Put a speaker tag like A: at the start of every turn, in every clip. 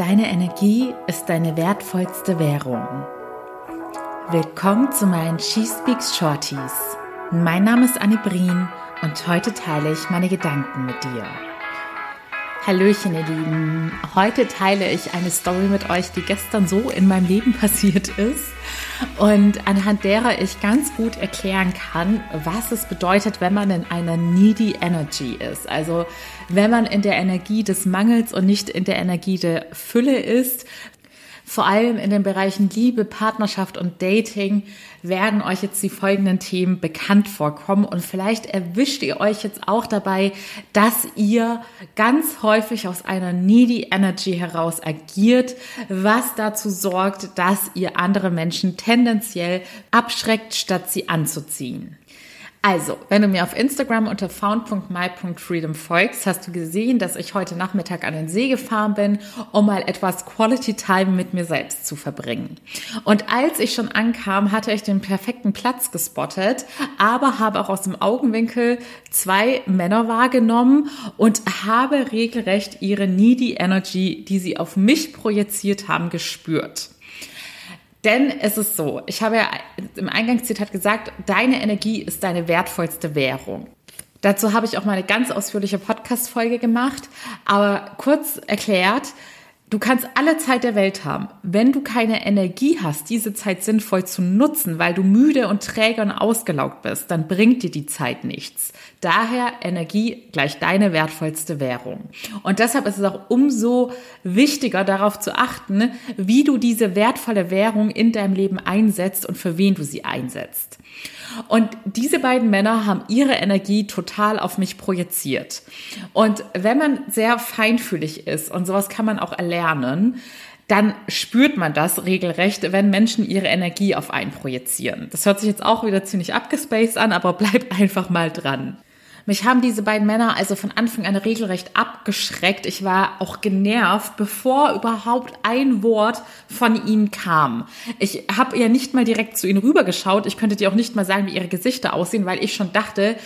A: Deine Energie ist deine wertvollste Währung. Willkommen zu meinen She Speaks Shorties. Mein Name ist Annie Brien und heute teile ich meine Gedanken mit dir. Hallöchen, ihr Lieben. Heute teile ich eine Story mit euch, die gestern so in meinem Leben passiert ist und anhand derer ich ganz gut erklären kann, was es bedeutet, wenn man in einer needy Energy ist. Also wenn man in der Energie des Mangels und nicht in der Energie der Fülle ist, vor allem in den Bereichen Liebe, Partnerschaft und Dating werden euch jetzt die folgenden Themen bekannt vorkommen und vielleicht erwischt ihr euch jetzt auch dabei, dass ihr ganz häufig aus einer needy Energy heraus agiert, was dazu sorgt, dass ihr andere Menschen tendenziell abschreckt, statt sie anzuziehen. Also, wenn du mir auf Instagram unter found.my.freedom folgst, hast du gesehen, dass ich heute Nachmittag an den See gefahren bin, um mal etwas Quality Time mit mir selbst zu verbringen. Und als ich schon ankam, hatte ich den perfekten Platz gespottet, aber habe auch aus dem Augenwinkel zwei Männer wahrgenommen und habe regelrecht ihre needy Energy, die sie auf mich projiziert haben, gespürt. Denn es ist so, ich habe ja im Eingangszitat gesagt, deine Energie ist deine wertvollste Währung. Dazu habe ich auch mal eine ganz ausführliche Podcast-Folge gemacht. Aber kurz erklärt, Du kannst alle Zeit der Welt haben. Wenn du keine Energie hast, diese Zeit sinnvoll zu nutzen, weil du müde und träge und ausgelaugt bist, dann bringt dir die Zeit nichts. Daher Energie gleich deine wertvollste Währung. Und deshalb ist es auch umso wichtiger, darauf zu achten, wie du diese wertvolle Währung in deinem Leben einsetzt und für wen du sie einsetzt. Und diese beiden Männer haben ihre Energie total auf mich projiziert. Und wenn man sehr feinfühlig ist, und sowas kann man auch erlernen, dann spürt man das regelrecht, wenn Menschen ihre Energie auf einen projizieren. Das hört sich jetzt auch wieder ziemlich abgespaced an, aber bleibt einfach mal dran. Mich haben diese beiden Männer also von Anfang an regelrecht abgeschreckt. Ich war auch genervt, bevor überhaupt ein Wort von ihnen kam. Ich habe ja nicht mal direkt zu ihnen rübergeschaut. Ich könnte dir auch nicht mal sagen, wie ihre Gesichter aussehen, weil ich schon dachte,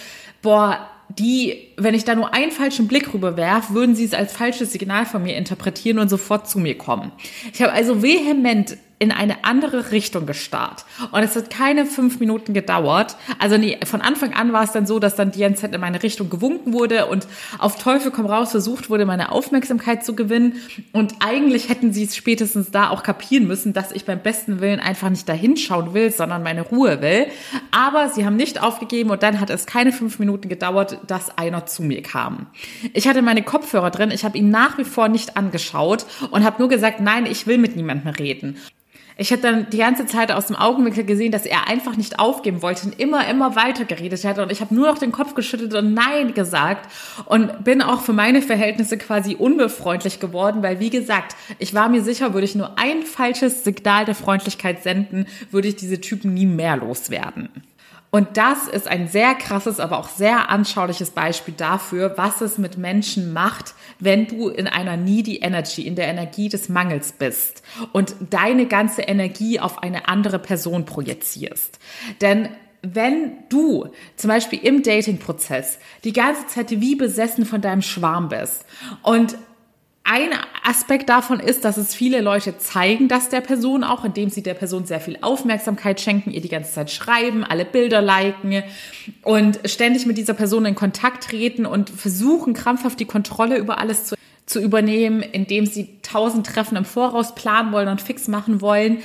A: boah, die, wenn ich da nur einen falschen Blick rüberwerf, würden sie es als falsches Signal von mir interpretieren und sofort zu mir kommen. Ich habe also vehement in eine andere Richtung gestarrt. Und es hat keine fünf Minuten gedauert. Also nee, von Anfang an war es dann so, dass dann die Zeit in meine Richtung gewunken wurde und auf Teufel komm raus versucht wurde, meine Aufmerksamkeit zu gewinnen. Und eigentlich hätten sie es spätestens da auch kapieren müssen, dass ich beim besten Willen einfach nicht dahinschauen will, sondern meine Ruhe will. Aber sie haben nicht aufgegeben und dann hat es keine fünf Minuten gedauert, dass einer zu mir kam. Ich hatte meine Kopfhörer drin, ich habe ihn nach wie vor nicht angeschaut und habe nur gesagt, nein, ich will mit niemandem reden. Ich habe dann die ganze Zeit aus dem Augenwinkel gesehen, dass er einfach nicht aufgeben wollte und immer, immer weiter geredet hat. Und ich habe nur noch den Kopf geschüttelt und Nein gesagt und bin auch für meine Verhältnisse quasi unbefreundlich geworden, weil wie gesagt, ich war mir sicher, würde ich nur ein falsches Signal der Freundlichkeit senden, würde ich diese Typen nie mehr loswerden. Und das ist ein sehr krasses, aber auch sehr anschauliches Beispiel dafür, was es mit Menschen macht, wenn du in einer needy Energy, in der Energie des Mangels bist und deine ganze Energie auf eine andere Person projizierst. Denn wenn du zum Beispiel im Dating-Prozess die ganze Zeit wie besessen von deinem Schwarm bist und ein Aspekt davon ist, dass es viele Leute zeigen, dass der Person auch, indem sie der Person sehr viel Aufmerksamkeit schenken, ihr die ganze Zeit schreiben, alle Bilder liken und ständig mit dieser Person in Kontakt treten und versuchen krampfhaft die Kontrolle über alles zu, zu übernehmen, indem sie tausend Treffen im Voraus planen wollen und fix machen wollen.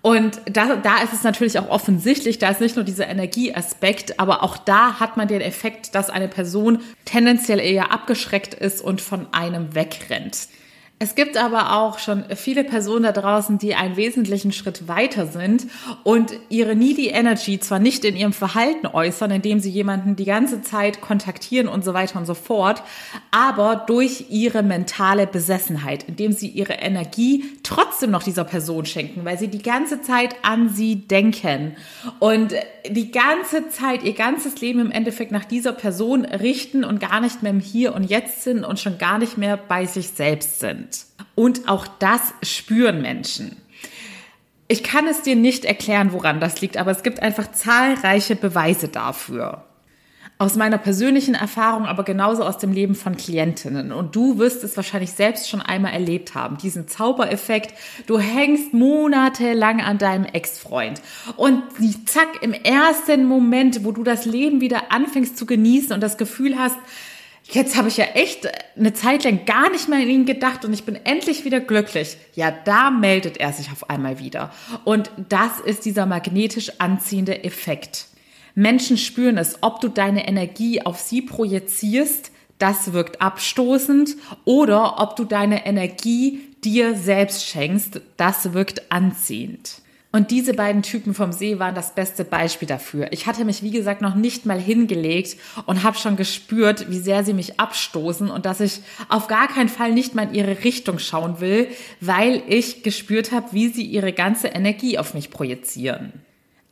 A: Und da, da ist es natürlich auch offensichtlich, da ist nicht nur dieser Energieaspekt, aber auch da hat man den Effekt, dass eine Person tendenziell eher abgeschreckt ist und von einem wegrennt. Es gibt aber auch schon viele Personen da draußen, die einen wesentlichen Schritt weiter sind und ihre needy Energy zwar nicht in ihrem Verhalten äußern, indem sie jemanden die ganze Zeit kontaktieren und so weiter und so fort, aber durch ihre mentale Besessenheit, indem sie ihre Energie trotzdem noch dieser Person schenken, weil sie die ganze Zeit an sie denken und die ganze Zeit ihr ganzes Leben im Endeffekt nach dieser Person richten und gar nicht mehr im Hier und Jetzt sind und schon gar nicht mehr bei sich selbst sind. Und auch das spüren Menschen. Ich kann es dir nicht erklären, woran das liegt, aber es gibt einfach zahlreiche Beweise dafür. aus meiner persönlichen Erfahrung, aber genauso aus dem Leben von Klientinnen. Und du wirst es wahrscheinlich selbst schon einmal erlebt haben, diesen Zaubereffekt. Du hängst monatelang an deinem Ex-Freund und zack, im ersten Moment, wo du das Leben wieder anfängst zu genießen und das Gefühl hast, jetzt habe ich ja echt eine Zeit lang gar nicht mehr in ihn gedacht und ich bin endlich wieder glücklich. Ja, da meldet er sich auf einmal wieder. Und das ist dieser magnetisch anziehende Effekt. Menschen spüren es, ob du deine Energie auf sie projizierst, das wirkt abstoßend, oder ob du deine Energie dir selbst schenkst, das wirkt anziehend. Und diese beiden Typen vom See waren das beste Beispiel dafür. Ich hatte mich, wie gesagt, noch nicht mal hingelegt und habe schon gespürt, wie sehr sie mich abstoßen und dass ich auf gar keinen Fall nicht mal in ihre Richtung schauen will, weil ich gespürt habe, wie sie ihre ganze Energie auf mich projizieren.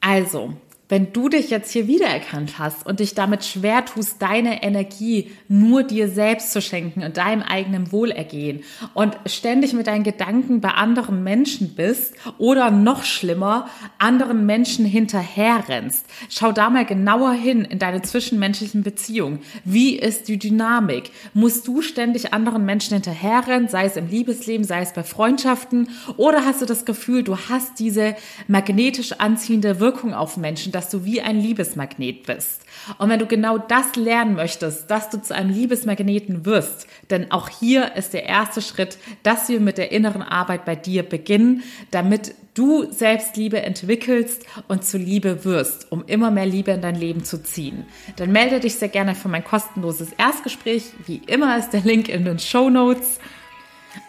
A: Also, wenn du dich jetzt hier wiedererkannt hast und dich damit schwer tust, deine Energie nur dir selbst zu schenken und deinem eigenen Wohlergehen und ständig mit deinen Gedanken bei anderen Menschen bist oder noch schlimmer, anderen Menschen hinterherrennst, schau da mal genauer hin in deine zwischenmenschlichen Beziehungen. Wie ist die Dynamik? Musst du ständig anderen Menschen hinterherrennen, sei es im Liebesleben, sei es bei Freundschaften oder hast du das Gefühl, du hast diese magnetisch anziehende Wirkung auf Menschen, dass du wie ein Liebesmagnet bist. Und wenn du genau das lernen möchtest, dass du zu einem Liebesmagneten wirst, denn auch hier ist der erste Schritt, dass wir mit der inneren Arbeit bei dir beginnen, damit du Selbstliebe entwickelst und zu Liebe wirst, um immer mehr Liebe in dein Leben zu ziehen. Dann melde dich sehr gerne für mein kostenloses Erstgespräch. Wie immer ist der Link in den Show Notes.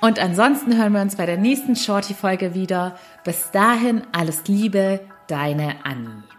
A: Und ansonsten hören wir uns bei der nächsten Shorty-Folge wieder. Bis dahin alles Liebe, deine Annie.